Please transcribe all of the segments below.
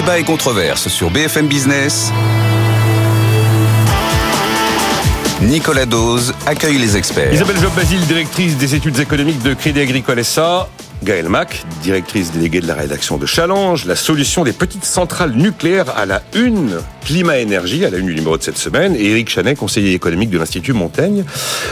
Débat et controverse sur BFM Business. Nicolas Dose accueille les experts. Isabelle Job-Basile, directrice des études économiques de Crédit Agricole SA. Gaëlle Mac, directrice déléguée de la rédaction de Challenge, la solution des petites centrales nucléaires à la une, climat-énergie, à la une du numéro de cette semaine, et Eric Chanet, conseiller économique de l'Institut Montaigne.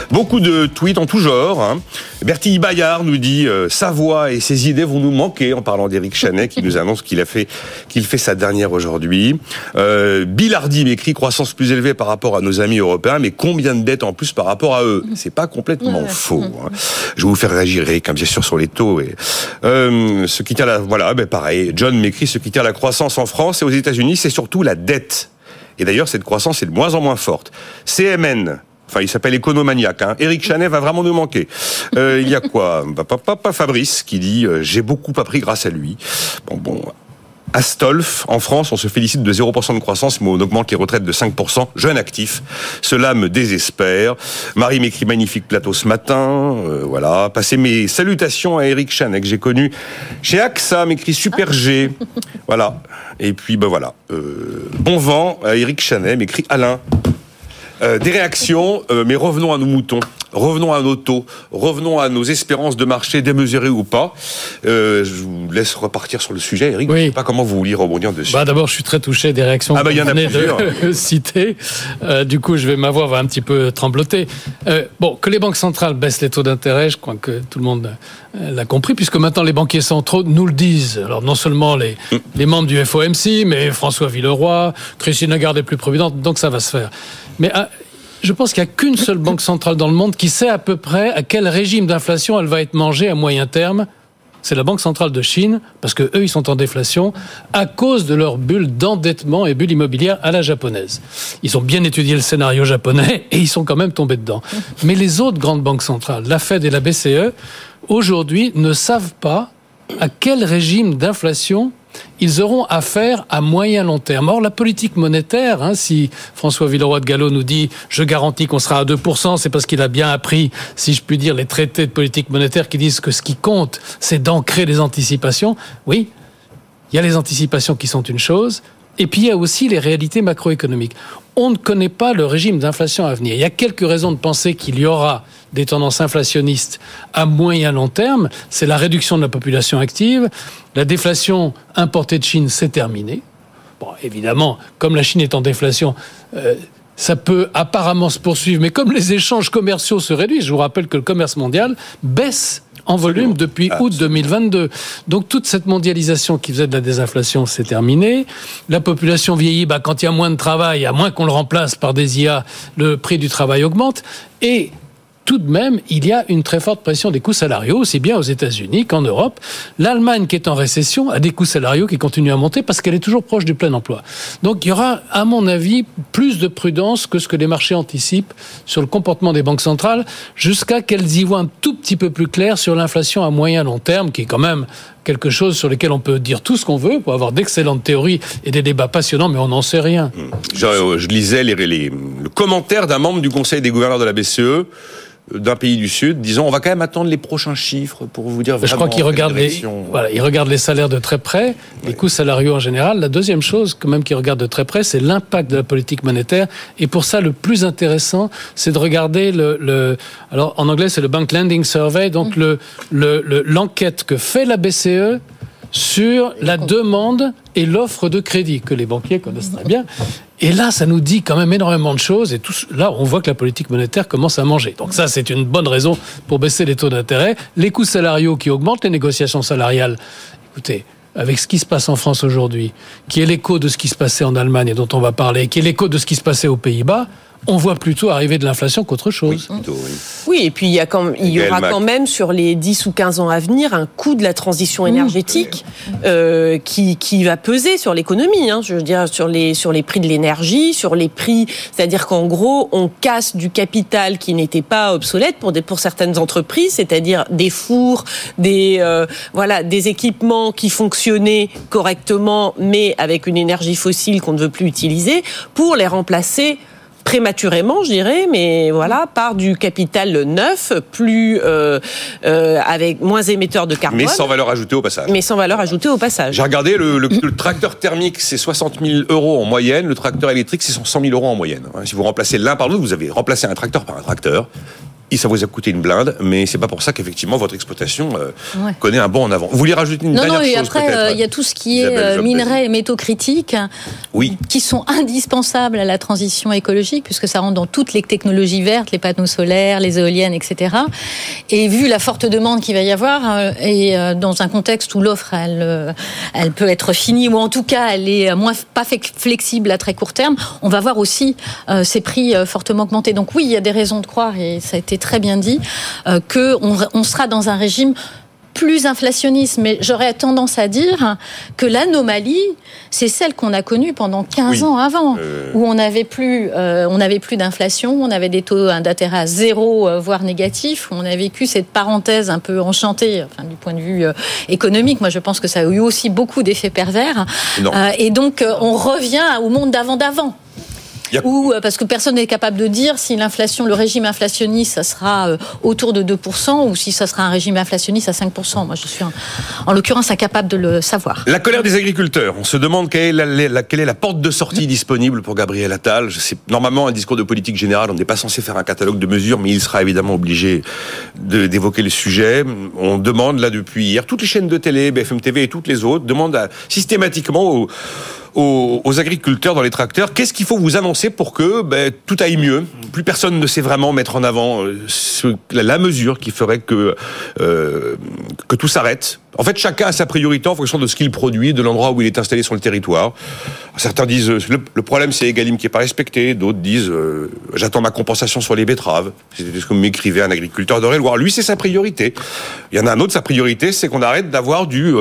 Beaucoup de tweets en tout genre. Hein. Bertille Bayard nous dit euh, sa voix et ses idées vont nous manquer en parlant d'Eric Chanet, qui nous annonce qu'il a fait qu'il fait sa dernière aujourd'hui. Euh, Bilardi m'écrit croissance plus élevée par rapport à nos amis européens, mais combien de dettes en plus par rapport à eux? C'est pas complètement faux. Hein. Je vais vous faire réagir, Eric, bien sûr, sur les taux et euh, ce qui tient la, voilà, ben pareil. John m'écrit ce qui tient la croissance en France et aux États-Unis, c'est surtout la dette. Et d'ailleurs, cette croissance est de moins en moins forte. CMN, Enfin, il s'appelle Économaniac. Hein. Eric Chanet va vraiment nous manquer. Euh, il y a quoi? Papa Fabrice qui dit euh, j'ai beaucoup appris grâce à lui. Bon, bon, Astolf, en France, on se félicite de 0% de croissance, mais on augmente les retraites de 5%. Jeune actif, cela me désespère. Marie m'écrit magnifique plateau ce matin. Euh, voilà, passez mes salutations à Eric Chanek, que j'ai connu chez AXA, m'écrit Super G. Voilà. Et puis, ben voilà. Euh, bon vent à Eric Chanet, m'écrit Alain. Euh, des réactions, mais revenons à nos moutons. Revenons à nos taux, revenons à nos espérances de marché démesurées ou pas. Euh, je vous laisse repartir sur le sujet, Eric. Oui. Je sais pas comment vous vouliez rebondir dessus. Bah d'abord, je suis très touché des réactions ah bah, que vous venez de citer. Euh, du coup, je vais ma voix va un petit peu trembloter. Euh, bon, que les banques centrales baissent les taux d'intérêt, je crois que tout le monde euh, l'a compris, puisque maintenant les banquiers centraux nous le disent. Alors non seulement les, les membres du FOMC, mais François Villeroy, Christine Lagarde est plus providente, donc ça va se faire. Mais je pense qu'il n'y a qu'une seule banque centrale dans le monde qui sait à peu près à quel régime d'inflation elle va être mangée à moyen terme. C'est la Banque centrale de Chine, parce que eux, ils sont en déflation à cause de leur bulle d'endettement et bulle immobilière à la japonaise. Ils ont bien étudié le scénario japonais et ils sont quand même tombés dedans. Mais les autres grandes banques centrales, la Fed et la BCE, aujourd'hui ne savent pas à quel régime d'inflation ils auront affaire à moyen long terme. Or, la politique monétaire, hein, si François Villeroy de Gallo nous dit je garantis qu'on sera à 2%, c'est parce qu'il a bien appris, si je puis dire, les traités de politique monétaire qui disent que ce qui compte, c'est d'ancrer les anticipations. Oui, il y a les anticipations qui sont une chose, et puis il y a aussi les réalités macroéconomiques. On ne connaît pas le régime d'inflation à venir. Il y a quelques raisons de penser qu'il y aura des tendances inflationnistes à moyen long terme. C'est la réduction de la population active. La déflation importée de Chine, c'est terminé. Bon, évidemment, comme la Chine est en déflation, euh, ça peut apparemment se poursuivre, mais comme les échanges commerciaux se réduisent, je vous rappelle que le commerce mondial baisse en volume depuis août 2022. Donc toute cette mondialisation qui faisait de la désinflation, c'est terminé. La population vieillit, bah, quand il y a moins de travail, à moins qu'on le remplace par des IA, le prix du travail augmente. Et tout de même, il y a une très forte pression des coûts salariaux, aussi bien aux États-Unis qu'en Europe. L'Allemagne, qui est en récession, a des coûts salariaux qui continuent à monter parce qu'elle est toujours proche du plein emploi. Donc il y aura, à mon avis, plus de prudence que ce que les marchés anticipent sur le comportement des banques centrales, jusqu'à qu'elles y voient un tout petit peu plus clair sur l'inflation à moyen long terme, qui est quand même quelque chose sur lequel on peut dire tout ce qu'on veut pour avoir d'excellentes théories et des débats passionnants, mais on n'en sait rien. Je, je lisais les, le commentaire d'un membre du Conseil des gouverneurs de la BCE d'un pays du Sud, disons, on va quand même attendre les prochains chiffres pour vous dire vraiment. Je crois qu'il regarde les, voilà, il regarde les salaires de très près, les coûts salariaux en général. La deuxième chose, quand même, qu'il regarde de très près, c'est l'impact de la politique monétaire. Et pour ça, le plus intéressant, c'est de regarder le, le, alors en anglais, c'est le Bank Lending Survey, donc le, l'enquête que fait la BCE sur la demande et l'offre de crédit que les banquiers connaissent très bien. Et là, ça nous dit quand même énormément de choses. Et tout, là, on voit que la politique monétaire commence à manger. Donc ça, c'est une bonne raison pour baisser les taux d'intérêt. Les coûts salariaux qui augmentent, les négociations salariales. Écoutez, avec ce qui se passe en France aujourd'hui, qui est l'écho de ce qui se passait en Allemagne et dont on va parler, qui est l'écho de ce qui se passait aux Pays-Bas, on voit plutôt arriver de l'inflation qu'autre chose. Oui, et puis il y, a quand, il y aura quand même sur les 10 ou 15 ans à venir un coût de la transition mmh. énergétique euh, qui, qui va peser sur l'économie, hein, je veux dire sur les, sur les prix de l'énergie, sur les prix, c'est-à-dire qu'en gros on casse du capital qui n'était pas obsolète pour, des, pour certaines entreprises, c'est-à-dire des fours, des, euh, voilà, des équipements qui fonctionnaient correctement mais avec une énergie fossile qu'on ne veut plus utiliser, pour les remplacer prématurément, je dirais, mais voilà, par du capital neuf, plus euh, euh, avec moins émetteur de carbone. Mais sans valeur ajoutée au passage. Mais sans valeur ajoutée au passage. J'ai regardé le, le, tracteur thermique, c'est 60 000 euros en moyenne. Le tracteur électrique, c'est 100 000 euros en moyenne. Si vous remplacez l'un par l'autre, vous avez remplacé un tracteur par un tracteur ça vous a coûté une blinde, mais c'est pas pour ça qu'effectivement votre exploitation euh, connaît un bond en avant. Vous voulez rajouter une non, dernière non, et après, euh, il y a tout ce qui est euh, minerais et métaux critiques, oui. qui sont indispensables à la transition écologique, puisque ça rentre dans toutes les technologies vertes, les panneaux solaires, les éoliennes, etc. Et vu la forte demande qu'il va y avoir, et dans un contexte où l'offre, elle, elle peut être finie, ou en tout cas, elle est moins pas flexible à très court terme, on va voir aussi ces prix fortement augmenter. Donc oui, il y a des raisons de croire, et ça a été très bien dit, euh, qu'on on sera dans un régime plus inflationniste, mais j'aurais tendance à dire que l'anomalie, c'est celle qu'on a connue pendant 15 ans avant, euh. où on n'avait plus, euh, on n'avait plus d'inflation, on avait des taux d'intérêt à zéro, voire négatifs, on a vécu cette parenthèse un peu enchantée, enfin, du point de vue économique. Moi, je pense que ça a eu aussi beaucoup d'effets pervers. et donc, on revient au monde d'avant d'avant. Ou euh, parce que personne n'est capable de dire si l'inflation, le régime inflationniste, ça sera euh, autour de 2% ou si ça sera un régime inflationniste à 5%. Moi, je suis en, l'occurrence incapable de le savoir. La colère des agriculteurs. On se demande quelle est la, quelle est la porte de sortie disponible pour Gabriel Attal. C'est normalement un discours de politique générale. On n'est pas censé faire un catalogue de mesures, mais il sera évidemment obligé d'évoquer le sujet. On demande là depuis hier, toutes les chaînes de télé, BFM TV et toutes les autres demandent systématiquement aux aux, agriculteurs dans les tracteurs. Qu'est-ce qu'il faut vous annoncer pour que ben, tout aille mieux? Plus personne ne sait vraiment mettre en avant euh, la, mesure qui ferait que, euh, que tout s'arrête. En fait, chacun a sa priorité en fonction de ce qu'il produit, de l'endroit où il est installé sur le territoire. Certains disent euh, le, problème c'est Egalim qui est pas respecté, d'autres disent j'attends ma compensation sur les betteraves. C'est ce que m'écrivait un agriculteur d'Eure-et-Loire. Lui, c'est sa priorité. Il y en a un autre, sa priorité, c'est qu'on arrête d'avoir du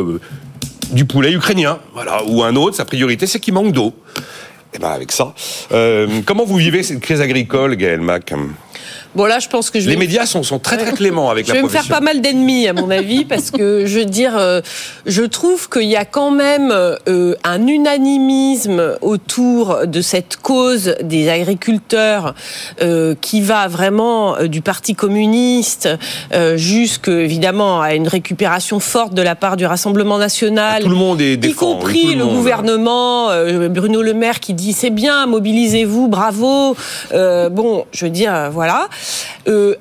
du poulet ukrainien, voilà, ou un autre, sa priorité, c'est qu'il manque d'eau. Et eh ben avec ça, euh, comment vous vivez cette crise agricole, Gaël Mac? Bon là, je pense que je les médias sont, sont très très cléments avec je la Je vais me faire pas mal d'ennemis à mon avis parce que je veux dire, euh, je trouve qu'il y a quand même euh, un unanimisme autour de cette cause des agriculteurs euh, qui va vraiment du Parti communiste jusque évidemment à une récupération forte de la part du Rassemblement national. tout le monde est y compris le, gouvernement, Bruno Le Maire qui dit c'est bien, mobilisez-vous, bravo. bon, je veux dire, voilà. Euh, Euh,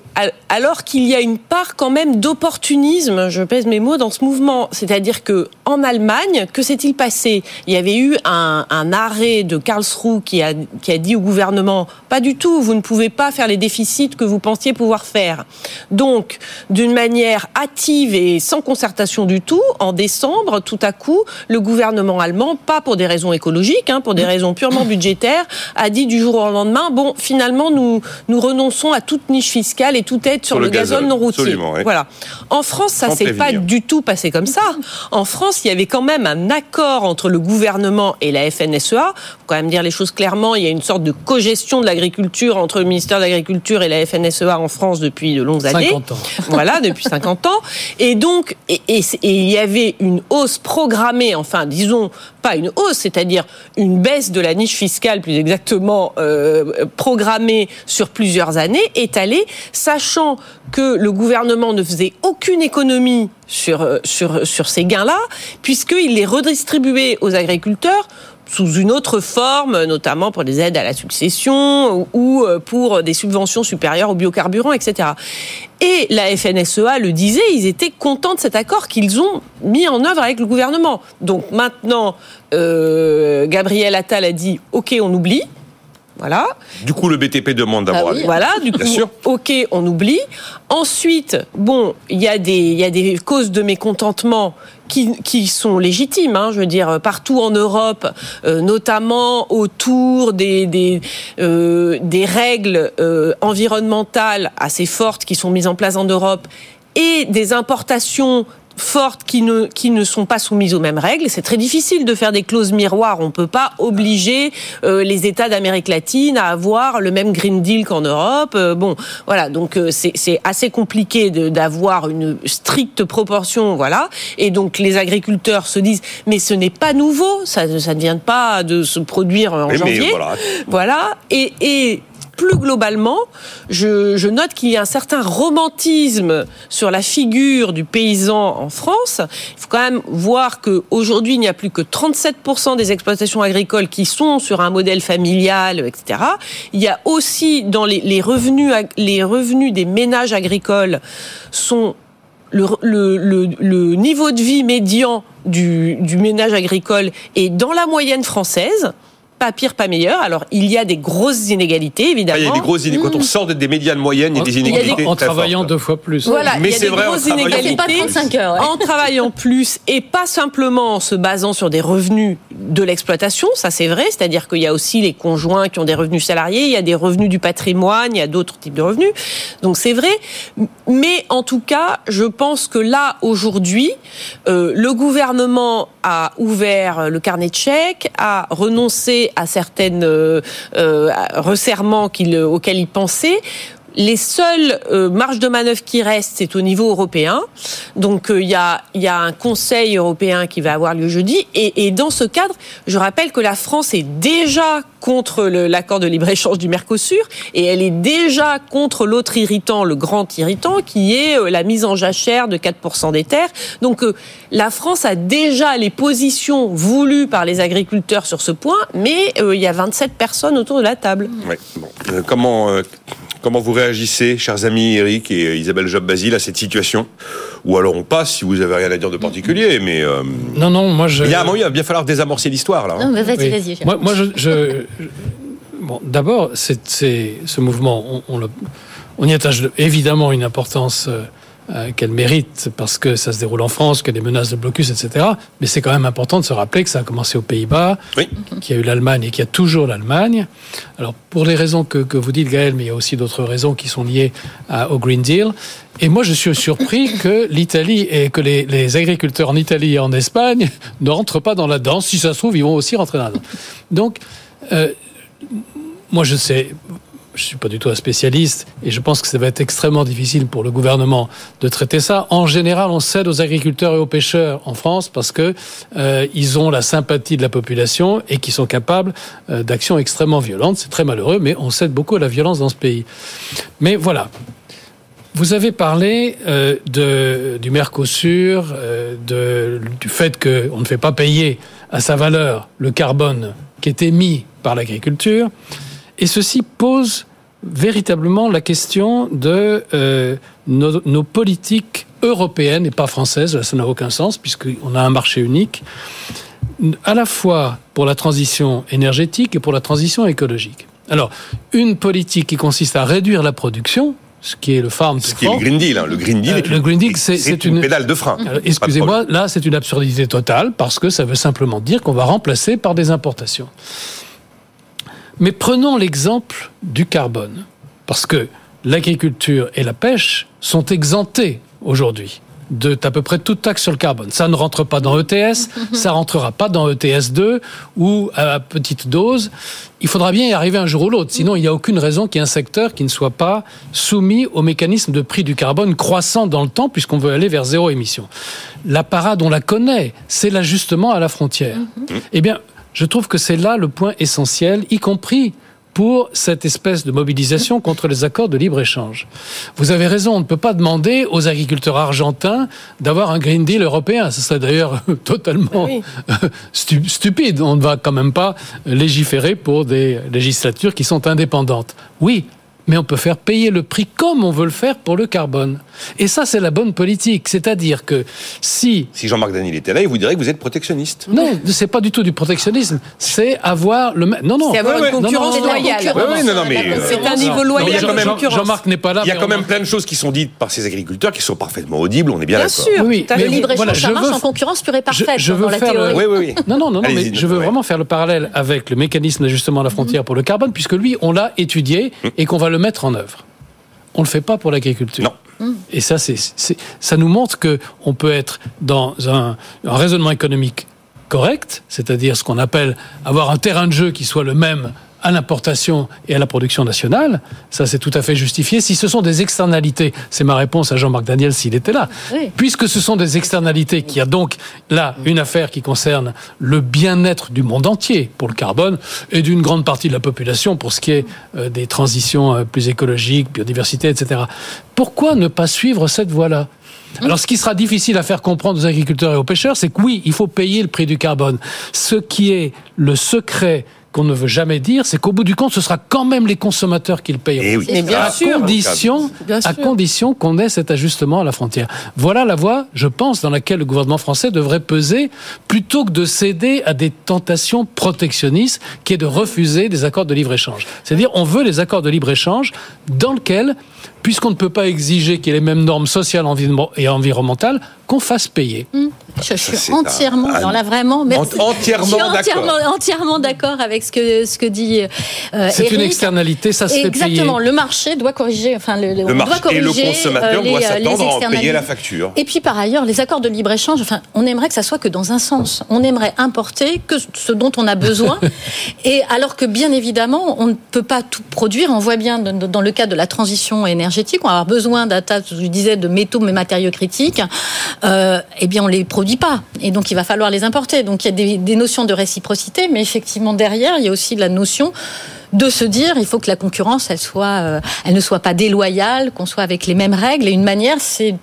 alors qu'il y a une part quand même d'opportunisme, je pèse mes mots, dans ce mouvement. C'est-à-dire que en Allemagne, que s'est-il passé? Il y avait eu un, arrêt de Karlsruhe qui a, dit au gouvernement pas du tout, vous ne pouvez pas faire les déficits que vous pensiez pouvoir faire. Donc, d'une manière hâtive et sans concertation du tout, en décembre, tout à coup, le gouvernement allemand, pas pour des raisons écologiques, hein, pour des raisons purement budgétaires, a dit du jour au lendemain, bon, finalement, nous, nous renonçons à toute niche fiscale et toute aide sur, le, gazole, non routier. Voilà. En France, ça s'est pas du tout passé comme ça. En France, il y avait quand même un accord entre le gouvernement et la FNSEA. Faut quand même dire les choses clairement. Il y a une sorte de cogestion de l'agriculture entre le ministère de l'Agriculture et la FNSEA en France depuis de longues années. 50 ans. Voilà, depuis 50 ans. Et donc, et, et il y avait une hausse programmée, enfin, disons, pas une hausse, c'est-à-dire une baisse de la niche fiscale, plus exactement euh, programmée sur plusieurs années, étalée, sachant que le gouvernement ne faisait aucune économie sur, euh, sur, sur ces gains-là, puisqu'il les redistribuait aux agriculteurs sous une autre forme, notamment pour des aides à la succession ou euh, pour des subventions supérieures aux biocarburants, etc. Et la FNSEA le disait, ils étaient contents de cet accord qu'ils ont mis en œuvre avec le gouvernement. Donc maintenant, euh, Gabriel Attal a dit, OK, on oublie. Voilà. Du coup, le BTP demande d'avoir. Ah voilà, du coup, ok, on oublie. Ensuite, bon, il y a des, y a des causes de mécontentement qui, qui sont légitimes. Hein, je veux dire, partout en Europe, euh, notamment autour des des, euh, des règles euh, environnementales assez fortes qui sont mises en place en Europe et des importations fortes qui ne, qui ne sont pas soumises aux mêmes règles. C'est très difficile de faire des clauses miroirs. On ne peut pas obliger euh, les États d'Amérique latine à avoir le même Green Deal qu'en Europe. Euh, bon, voilà, donc euh, c'est assez compliqué d'avoir une stricte proportion, voilà. Et donc les agriculteurs se disent, mais ce n'est pas nouveau, ça, ça ne vient pas de se produire en janvier. voilà. voilà. Et, et plus globalement, je, je note qu'il y a un certain romantisme sur la figure du paysan en France. Il faut quand même voir qu'aujourd'hui, il n'y a plus que 37% des exploitations agricoles qui sont sur un modèle familial, etc. Il y a aussi dans les, revenus, les revenus des ménages agricoles sont le, niveau de vie médian du, du ménage agricole est dans la moyenne française pas pire, pas meilleur. Alors, il y a des grosses inégalités, évidemment. Ah, il y a des grosses inégalités. Quand on mmh. sort des médianes moyennes, il y a des inégalités. En travaillant deux fois plus. Voilà, mais c'est vrai, grosses inégalités. Pas 35 heures, En travaillant plus et pas simplement en se basant sur des revenus de l'exploitation, ça c'est vrai. C'est-à-dire qu'il y a aussi les conjoints qui ont des revenus salariés, il y a des revenus du patrimoine, il y a d'autres types de revenus. Donc c'est vrai. Mais en tout cas, je pense que là, aujourd'hui, euh, le gouvernement a ouvert le carnet de chèques, a renoncé à certaines euh, euh, resserrements auxquels il pensait les seules euh, marges de manœuvre qui restent, c'est au niveau européen. Donc il y, a, un Conseil européen qui va avoir lieu jeudi. Et, dans ce cadre, je rappelle que la France est déjà contre l'accord de libre-échange du Mercosur et elle est déjà contre l'autre irritant, le grand irritant, qui est la mise en jachère de 4% des terres. Donc la France a déjà les positions voulues par les agriculteurs sur ce point, mais il y a 27 personnes autour de la table. bon. comment Comment vous réagissez, chers amis Eric et Isabelle Job-Basile, à cette situation? Ou alors on passe si vous avez rien à dire de particulier, mais... Euh, non, non, moi je... Il, y a, il va bien falloir désamorcer l'histoire, là. Hein. Non, mais vas-y, vas-y. Moi, moi, je... Bon, d'abord, c'est ce mouvement, on, on, on, y attache évidemment une importance euh, euh, qu'elle mérite parce que ça se déroule en France, a des menaces de blocus, etc. Mais c'est quand même important de se rappeler que ça a commencé aux Pays-Bas, qu'il y a eu l'Allemagne et qu'il y a toujours l'Allemagne. Alors pour les raisons que, que, vous dites, Gaël, mais il y a aussi d'autres raisons qui sont liées à, au Green Deal. Et moi, je suis surpris que l'Italie et que les, les, agriculteurs en Italie et en Espagne ne rentrent pas dans la danse. Si ça se trouve, ils vont aussi rentrer dans la danse. Donc, euh, moi, je sais, je suis pas du tout un spécialiste et je pense que ça va être extrêmement difficile pour le gouvernement de traiter ça. En général, on cède aux agriculteurs et aux pêcheurs en France parce que euh, ils ont la sympathie de la population et qui sont capables euh, d'actions extrêmement violentes. C'est très malheureux, mais on cède beaucoup à la violence dans ce pays. Mais voilà. Vous avez parlé euh, du Mercosur, euh, du fait qu'on ne fait pas payer à sa valeur le carbone qui est émis par l'agriculture. Et ceci pose véritablement la question de euh, nos, nos, politiques européennes et pas françaises. Ça n'a aucun sens puisqu'on a un marché unique, à la fois pour la transition énergétique et pour la transition écologique. Alors, une politique qui consiste à réduire la production, ce qui est le farm Ce qui est le Green Deal. Hein. Le Green Deal, euh, le Green Deal, c'est une, une, pédale de frein. Excusez-moi, là, c'est une absurdité totale parce que ça veut simplement dire qu'on va remplacer par des importations. Mais prenons l'exemple du carbone, parce que l'agriculture et la pêche sont exemptées aujourd'hui de à peu près toute taxe sur le carbone. Ça ne rentre pas dans ETS, ça rentrera pas dans ETS 2 ou à petite dose. Il faudra bien y arriver un jour ou l'autre. Sinon, il n'y a aucune raison qu'il y ait un secteur qui ne soit pas soumis au mécanisme de prix du carbone croissant dans le temps puisqu'on veut aller vers zéro émission. La parade, on la connaît. C'est l'ajustement à la frontière. Eh bien, je trouve que c'est là le point essentiel, y compris pour cette espèce de mobilisation contre les accords de libre-échange. Vous avez raison, on ne peut pas demander aux agriculteurs argentins d'avoir un Green Deal européen. Ce serait d'ailleurs totalement oui. stupide. On ne va quand même pas légiférer pour des législatures qui sont indépendantes. Oui, mais on peut faire payer le prix comme on veut le faire pour le carbone. Et ça, c'est la bonne politique. C'est-à-dire que si... Si Jean-Marc Daniel était là, il vous dirait que vous êtes protectionniste. Non, c'est pas du tout du protectionnisme. C'est avoir le... Non, non. C'est avoir une concurrence loyale. Oui, non, non, mais... C'est un niveau loyal. Jean-Marc n'est pas là. Il y a quand même plein de choses qui sont dites par ces agriculteurs qui sont parfaitement audibles, on est bien, d'accord. Bien sûr. Oui, le libre-échange, ça marche en concurrence pure et parfaite je, veux dans la théorie. Oui, oui, oui. Non, non, non, mais je veux vraiment faire le parallèle avec le mécanisme d'ajustement à la frontière pour le carbone, puisque lui, on l'a étudié et qu'on va le mettre en œuvre on ne le fait pas pour l'agriculture. Non. Et ça, c'est, ça nous montre que on peut être dans un, un raisonnement économique correct, c'est-à-dire ce qu'on appelle avoir un terrain de jeu qui soit le même à l'importation et à la production nationale, ça c'est tout à fait justifié. Si ce sont des externalités, c'est ma réponse à Jean-Marc Daniel s'il était là, puisque ce sont des externalités qui a donc là une affaire qui concerne le bien-être du monde entier pour le carbone et d'une grande partie de la population pour ce qui est euh, des transitions euh, plus écologiques, biodiversité, etc. Pourquoi ne pas suivre cette voie-là? Alors, ce qui sera difficile à faire comprendre aux agriculteurs et aux pêcheurs, c'est que oui, il faut payer le prix du carbone. Ce qui est le secret qu'on ne veut jamais dire, c'est qu'au bout du compte, ce sera quand même les consommateurs qui le payeront. Eh bien à sûr. condition, à condition qu'on ait cet ajustement à la frontière. Voilà la voie, je pense, dans laquelle le gouvernement français devrait peser, plutôt que de céder à des tentations protectionnistes, qui est de refuser des accords de libre-échange. C'est-à-dire, on veut les accords de libre-échange dans lesquels puisqu'on ne peut pas exiger qu'il y ait les mêmes normes sociales et environnementales, qu'on fasse payer. Mmh. Je, suis entièrement, alors là vraiment, merci. entièrement entièrement, entièrement d'accord avec ce que ce que dit. Euh, C'est une externalité, ça se fait payer. Exactement, le marché doit corriger, enfin le, le marché doit corriger, et le consommateur euh, doit s'attendre à payer la facture. Et puis par ailleurs, les accords de libre échange, enfin, on aimerait que ça soit que dans un sens. On aimerait importer que ce dont on a besoin, et alors que bien évidemment, on ne peut pas tout produire. On voit bien dans le cadre de la transition énergétique, on va avoir besoin d'un je disais, de métaux, mais matériaux critiques. Euh, eh bien, on les produit pas. Et donc, il va falloir les importer. Donc, il y a des, des notions de réciprocité, mais effectivement, derrière, il y a aussi la notion de se dire il faut que la concurrence elle soit euh, elle ne soit pas déloyale qu'on soit avec les mêmes règles et une manière c'est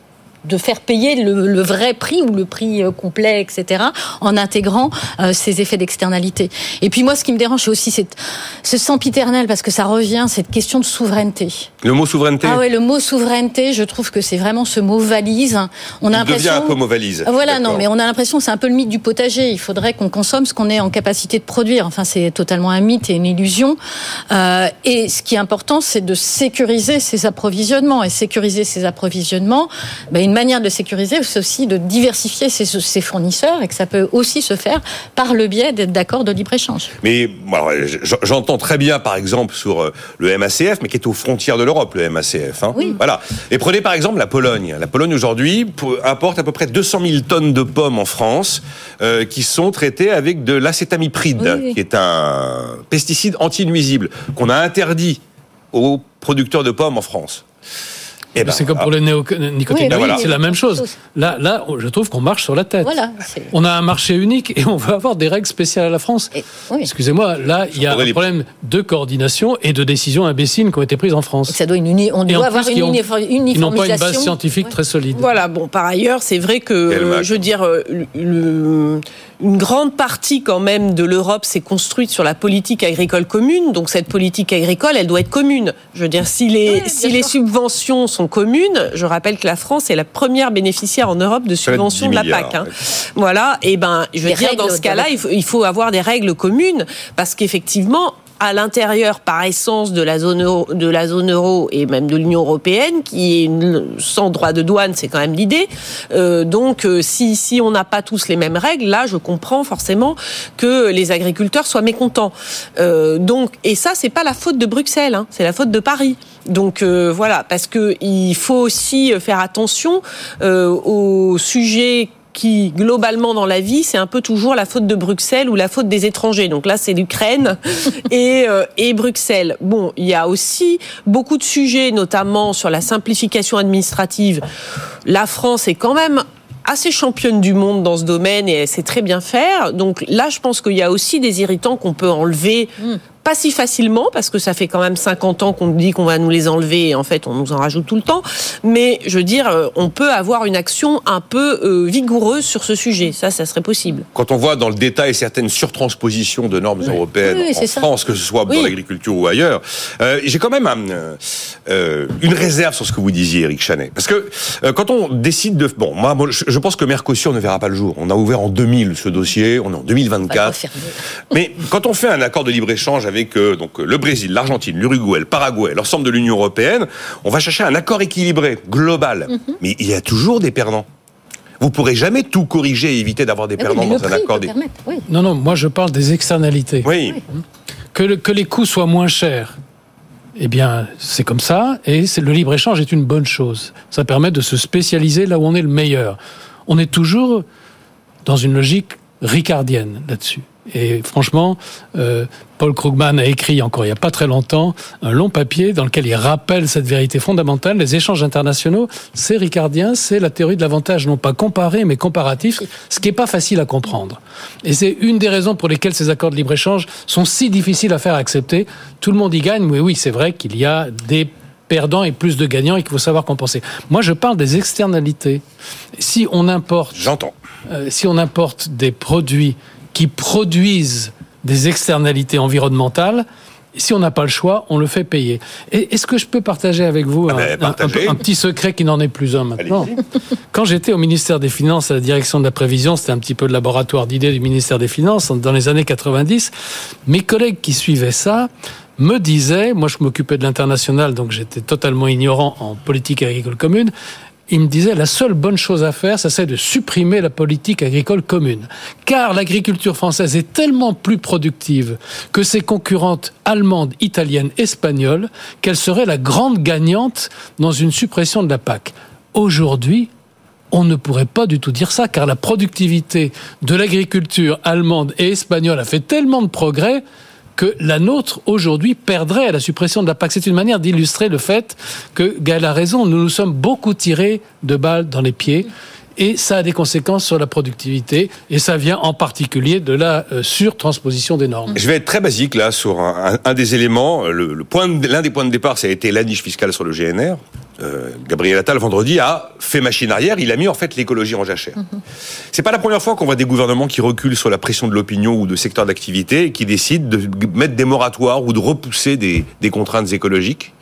de faire payer le, vrai prix ou le prix euh, complet, etc., en intégrant euh, ces effets d'externalité. Et puis moi, ce qui me dérange, c'est aussi cette, ce sempiternel, parce que ça revient, cette question de souveraineté. Le mot souveraineté Ah ouais, le mot souveraineté, je trouve que c'est vraiment ce mot valise. On a Il devient un peu mot valise. Voilà, non, mais on a l'impression que c'est un peu le mythe du potager. Il faudrait qu'on consomme ce qu'on est en capacité de produire. Enfin, c'est totalement un mythe et une illusion. Euh, et ce qui est important, c'est de sécuriser ces approvisionnements. Et sécuriser ces approvisionnements, ben, manière de sécuriser, c'est aussi de diversifier ses, fournisseurs et que ça peut aussi se faire par le biais d'accords de libre-échange. Mais j'entends très bien, par exemple, sur euh, le MACF, mais qui est aux frontières de l'Europe, le MACF. Hein. Oui. Voilà. Et prenez par exemple la Pologne. La Pologne aujourd'hui importe à peu près 200 000 tonnes de pommes en France euh, qui sont traitées avec de l'acétamipride, qui est un pesticide anti-nuisible qu'on a interdit aux producteurs de pommes en France. Eh ben, c'est comme pour les néonicotinoïdes, c'est la même chose. Là, là, je trouve qu'on marche sur la tête. on a un marché unique et on veut avoir des règles spéciales à la France. Excusez-moi, là, il y a un problème de coordination et de décisions imbéciles qui ont été prises en France. ça doit une on doit avoir une uniformisation. Ils n'ont pas une base scientifique très solide. Voilà, bon, par ailleurs, c'est vrai que, je veux dire, euh, le une grande partie quand même de l'Europe s'est construite sur la politique agricole commune. Donc cette politique agricole, elle doit être commune. Je veux dire, si les, si les subventions sont communes, je rappelle que la France est la première bénéficiaire en Europe de subventions de la PAC. Hein. Voilà, et ben, je veux dire, dans ce cas-là, il faut avoir des règles communes parce qu'effectivement, à l'intérieur par essence de la zone euro, de la zone euro et même de l'Union européenne, qui est une, sans droit de douane, c'est quand même l'idée. Euh, donc, euh, si si on n'a pas tous les mêmes règles, là, je comprends forcément que les agriculteurs soient mécontents. Euh, donc, et ça, c'est pas la faute de Bruxelles, hein, c'est la faute de Paris. Donc euh, voilà, parce que il faut aussi faire attention euh, aux sujets qui, globalement, dans la vie, c'est un peu toujours la faute de Bruxelles ou la faute des étrangers. Donc là, c'est l'Ukraine et, euh, et Bruxelles. Bon, il y a aussi beaucoup de sujets, notamment sur la simplification administrative. La France est quand même assez championne du monde dans ce domaine et elle sait très bien faire. Donc là, je pense qu'il y a aussi des irritants qu'on peut enlever mm. Pas si facilement, parce que ça fait quand même 50 ans qu'on dit qu'on va nous les enlever, et en fait, on nous en rajoute tout le temps. Mais je veux dire, euh, on peut avoir une action un peu euh, vigoureuse sur ce sujet. Ça, ça serait possible. Quand on voit dans le détail certaines surtranspositions de normes européennes en France, que ce soit dans l'agriculture ou ailleurs, euh, j'ai quand même une réserve sur ce que vous disiez, Eric Chanet. Parce que quand on décide de... Bon, moi, je pense que Mercosur ne verra pas le jour. On a ouvert en 2000 ce dossier, on est en 2024. Mais quand on fait un accord de libre-échange avec euh, donc le Brésil, l'Argentine, l'Uruguay, le Paraguay, l'ensemble de l'Union européenne, on va chercher un accord équilibré, global. Mhm. Mais il y a toujours des perdants. Vous pourrez jamais tout corriger et éviter d'avoir des ah perdants dans un accord. Non, non, moi je parle des externalités. Oui. Que, que les coûts soient moins chers. Eh bien, c'est comme ça, et le libre-échange est une bonne chose. Ça permet de se spécialiser là où on est le meilleur. On est toujours dans une logique ricardienne là-dessus. Et franchement, euh, Paul Krugman a écrit encore il n'y a pas très longtemps un long papier dans lequel il rappelle cette vérité fondamentale. Les échanges internationaux, c'est ricardien, c'est la théorie de l'avantage non pas comparé mais comparatif, ce qui n'est pas facile à comprendre. Et c'est une des raisons pour lesquelles ces accords de libre-échange sont si difficiles à faire accepter. Tout le monde y gagne, mais oui, c'est vrai qu'il y a des perdants et plus de gagnants et qu'il faut savoir compenser. Moi, je parle des externalités. Si on importe, j'entends, euh, si on importe des produits qui produisent des externalités environnementales, si on n'a pas le choix, on le fait payer. Est-ce que je peux partager avec vous ah ben, un, petit secret qui n'en est plus un maintenant? Quand j'étais au ministère des Finances, à la direction de la prévision, c'était un petit peu le laboratoire d'idées du ministère des Finances, dans les années 90, mes collègues qui suivaient ça me disaient, moi je m'occupais de l'international, donc j'étais totalement ignorant en politique agricole commune, il me disait la seule bonne chose à faire, ça c'est de supprimer la politique agricole commune. Car l'agriculture française est tellement plus productive que ses concurrentes allemandes, italiennes, espagnoles, qu'elle serait la grande gagnante dans une suppression de la PAC. Aujourd'hui, on ne pourrait pas du tout dire ça, car la productivité de l'agriculture allemande et espagnole a fait tellement de progrès que la nôtre aujourd'hui perdrait à la suppression de la PAC. C'est une manière d'illustrer le fait que Gaël a raison, nous nous sommes beaucoup tirés de balles dans les pieds. Et ça a des conséquences sur la productivité, et ça vient en particulier de la euh, surtransposition des normes. Je vais être très basique là sur un, des éléments. Le, point, l'un des points de départ, ça a été la niche fiscale sur le GNR. Euh, Gabriel Attal vendredi a fait machine arrière, il a mis en fait l'écologie en jachère. Mhm. C'est pas la première fois qu'on voit des gouvernements qui reculent sur la pression de l'opinion ou de secteurs d'activité et qui décident de mettre des moratoires ou de repousser des, contraintes écologiques.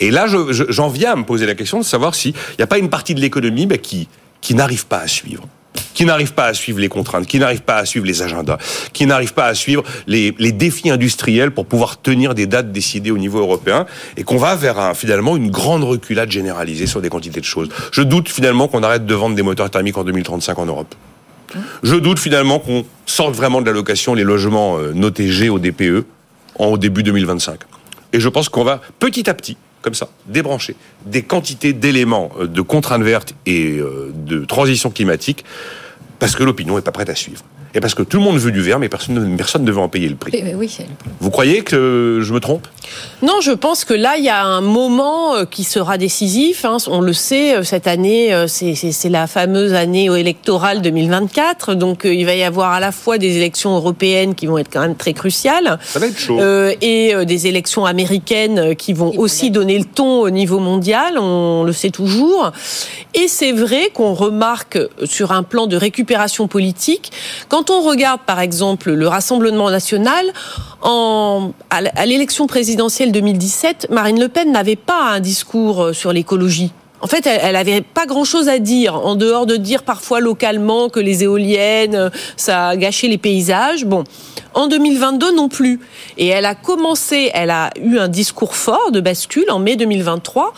Et là, j'en viens à me poser la question de savoir s'il n'y a pas une partie de l'économie bah, qui, qui n'arrive pas à suivre qui n'arrivent pas à suivre les contraintes, qui n'arrivent pas à suivre les agendas, qui n'arrivent pas à suivre les, défis industriels pour pouvoir tenir des dates décidées au niveau européen, et qu'on va vers finalement une grande reculade généralisée sur des quantités de choses. Je doute finalement qu'on arrête de vendre des moteurs thermiques en 2035 en Europe. Je doute finalement qu'on sorte vraiment de la location les logements euh, notés G au DPE en début 2025. Et je pense qu'on va petit à petit comme ça, débrancher des quantités d'éléments euh, de contraintes vertes et euh, de transition climatique parce que l'opinion n'est pas prête à suivre. Et parce que tout le monde veut du vert, mais personne, personne ne veut en payer le prix. Oui, Vous croyez que je me trompe? Non, je pense que là, il y a un moment euh, qui sera décisif. Hein. On le sait, euh, cette année, euh, c'est la fameuse année électorale 2024. Donc, il va y avoir à la fois des élections européennes qui vont être quand même très cruciales. Ça va être chaud. et des élections américaines qui vont aussi donner le ton au niveau mondial. On le sait toujours. Et c'est vrai qu'on remarque sur un plan de récupération politique, quand quand on regarde par exemple le Rassemblement national, à l'élection présidentielle 2017, Marine Le Pen n'avait pas un discours euh, sur l'écologie. En fait, elle n'avait pas grand-chose à dire, en dehors de dire parfois localement que les éoliennes, euh, ça a gâché les paysages. Bon, en 2022 non plus. Et elle a commencé, elle a eu un discours fort de bascule en mai 2023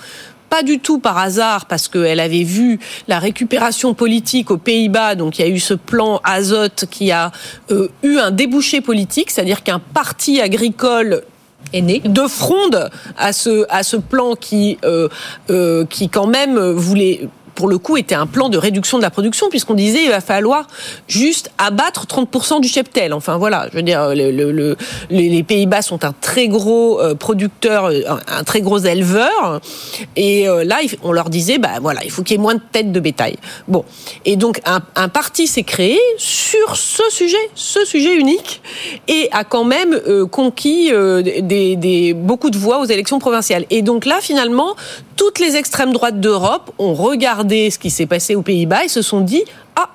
pas du tout par hasard, parce qu'elle avait vu la récupération politique aux Pays-Bas, donc il y a eu ce plan Azote qui a euh, eu un débouché politique, c'est-à-dire qu'un parti agricole est né de fronde à ce à ce plan qui euh, euh, qui quand même voulait pour le coup, était un plan de réduction de la production, puisqu'on disait il va falloir juste abattre 30% du cheptel. Enfin voilà, je veux dire, le, les Pays-Bas sont un très gros euh, producteur, euh, un très gros éleveur, et euh, là, on leur disait, bah voilà, il faut qu'il y ait moins de têtes de bétail. Bon, et donc un, parti s'est créé sur ce sujet, ce sujet unique, et a quand même conquis des, beaucoup de voix aux élections provinciales. Et donc là, finalement, toutes les extrêmes droites d'Europe ont regardé ce qui s'est passé aux Pays-Bas et se sont dit ah,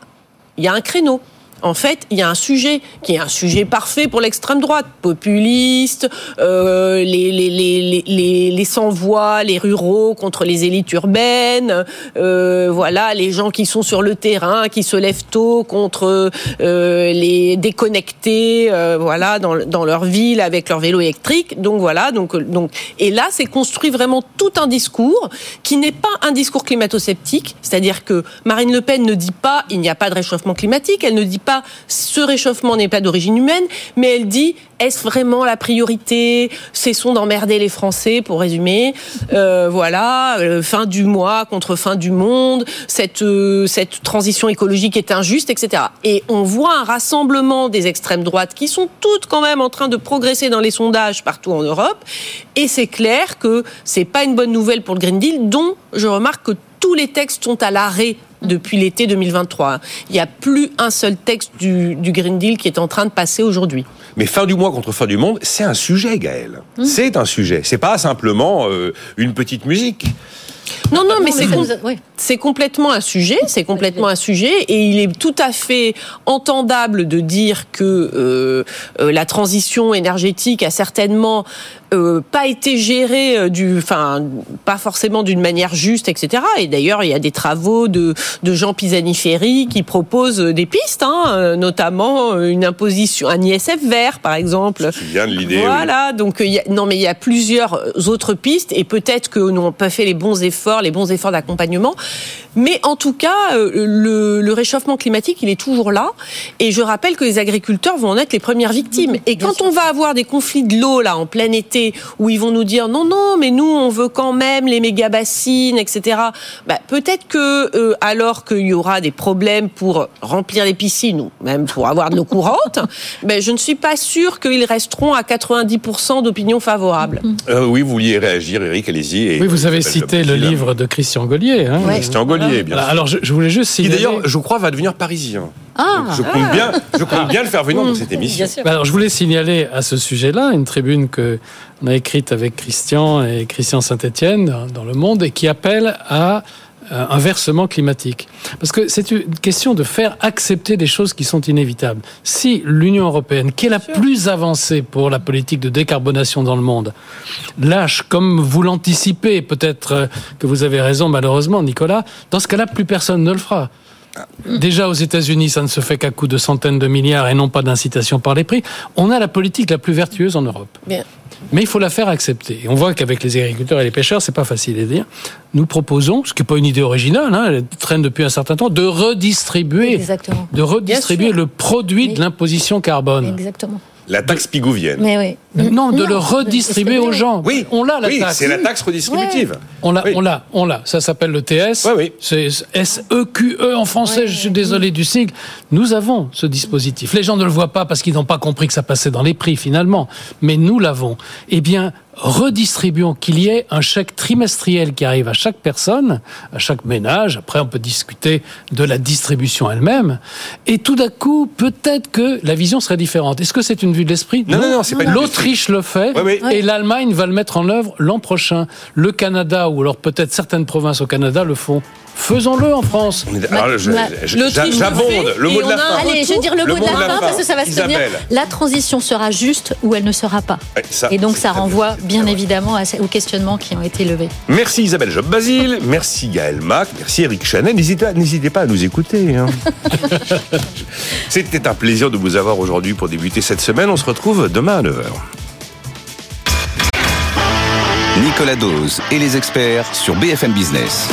il y a un créneau en fait, il y a un sujet qui est un sujet parfait pour l'extrême droite, populiste, euh, les, sans-voix, les ruraux contre les élites urbaines, euh, voilà, les gens qui sont sur le terrain, qui se lèvent tôt contre euh, les déconnectés, voilà, dans, dans leur ville avec leur vélo électrique. Donc voilà, donc, donc et là, c'est construit vraiment tout un discours qui n'est pas un discours climato-sceptique, c'est-à-dire que Marine Le Pen ne dit pas il n'y a pas de réchauffement climatique, elle ne dit pas ce réchauffement n'est pas d'origine humaine, mais elle dit est-ce vraiment la priorité? Cessons d'emmerder les Français, pour résumer. Euh, voilà, euh, fin du mois contre fin du monde, cette, euh, cette transition écologique est injuste, etc. Et on voit un rassemblement des extrêmes droites qui sont toutes quand même en train de progresser dans les sondages partout en Europe. Et c'est clair que c'est pas une bonne nouvelle pour le Green Deal, dont je remarque que tous les textes sont à l'arrêt depuis l'été 2023. Il n'y a plus un seul texte du, du, Green Deal qui est en train de passer aujourd'hui. Mais fin du mois contre fin du monde, c'est un sujet, Gaël. Mmh. C'est un sujet. C'est pas simplement euh, une petite musique. Non, non, mais c'est c'est complètement un sujet, c'est complètement un sujet, et il est tout à fait entendable de dire que euh, euh, la transition énergétique a certainement euh, pas été gérée euh, du, enfin, pas forcément d'une manière juste, etc. Et d'ailleurs, il y a des travaux de, de Jean Pisani-Ferry qui proposent des pistes, hein, notamment une imposition, un ISF vert, par exemple. Bien de l'idée. Voilà, donc il y a, non, mais il y a plusieurs autres pistes, et peut-être que nous n'avons pas fait les bons efforts, les bons efforts d'accompagnement. Mais en tout cas, euh, le, le, réchauffement climatique, il est toujours là. Et je rappelle que les agriculteurs vont en être les premières victimes. Et quand on va avoir des conflits de l'eau là en plein été, où ils vont nous dire non, non, mais nous on veut quand même les méga bassines, etc. Bah, peut-être que euh, alors qu'il y aura des problèmes pour remplir les piscines ou même pour avoir de l'eau courante, ben je ne suis pas sûr qu'ils resteront à 90% d'opinions favorables. Euh, oui, vous vouliez réagir, Eric, allez-y. Oui, vous avez cité le livre de Christian Gaulier. Hein, Christian Gaulier, bien sûr. Alors, je, je voulais juste signaler... Qui d'ailleurs, je crois, va devenir parisien. Ah, je compte bien, je compte bien le faire venir dans cette émission. Alors, je voulais signaler à ce sujet-là une tribune que on a écrite avec Christian et Christian Saint-Étienne dans Le Monde et qui appelle à un versement climatique. Parce que c'est une question de faire accepter des choses qui sont inévitables. Si l'Union européenne, qui est la plus avancée pour la politique de décarbonation dans le monde, lâche, comme vous l'anticipez, peut-être que vous avez raison malheureusement, Nicolas, dans ce cas-là, plus personne ne le fera. Déjà aux États-Unis, ça ne se fait qu'à coup de centaines de milliards et non pas d'incitation par les prix. On a la politique la plus vertueuse en Europe. Bien. Mais il faut la faire accepter. Et on voit qu'avec les agriculteurs et les pêcheurs, c'est pas facile à dire. Nous proposons, ce qui n'est pas une idée originale, hein, elle traîne depuis un certain temps, de redistribuer, Exactement. de redistribuer le produit de l'imposition carbone. Exactement. La taxe pigouvienne. Mais oui. Non, de le redistribuer aux gens. Oui, on l'a la oui, taxe. c'est la taxe redistributive. Ouais. On l'a, oui. on l'a, on l'a. Ça s'appelle le TS. Oui, oui. C'est S-E-Q-E en français. Ouais. Je suis désolé du sigle. Nous avons ce dispositif. Les gens ne le voient pas parce qu'ils n'ont pas compris que ça passait dans les prix finalement. Mais nous l'avons. Eh bien, redistribuons, qu'il y ait un chèque trimestriel qui arrive à chaque personne, à chaque ménage. Après, on peut discuter de la distribution elle-même. Et tout d'un coup, peut-être que la vision serait différente. Est-ce que c'est une vue de l'esprit? Non, non, non, c'est pas L'Autriche le fait et l'Allemagne va le mettre en œuvre l'an prochain. Le Canada, ou alors peut-être certaines provinces au Canada, le font. Faisons-le en France. J'abonde. le mot de la fin. Allez, je vais dire le, mot de la fin parce que ça va se tenir. La transition sera juste ou elle ne sera pas. Et donc ça renvoie bien. Ouais. évidemment aux questionnements qui ont été levés. Merci Isabelle Job Basile, merci Gaël Mac, merci Eric Chanel. N'hésitez, n'hésitez pas à nous écouter. hein. C'était un plaisir de vous avoir aujourd'hui pour débuter cette semaine. On se retrouve demain à 9h. Nicolas Dose et les experts sur BFM Business.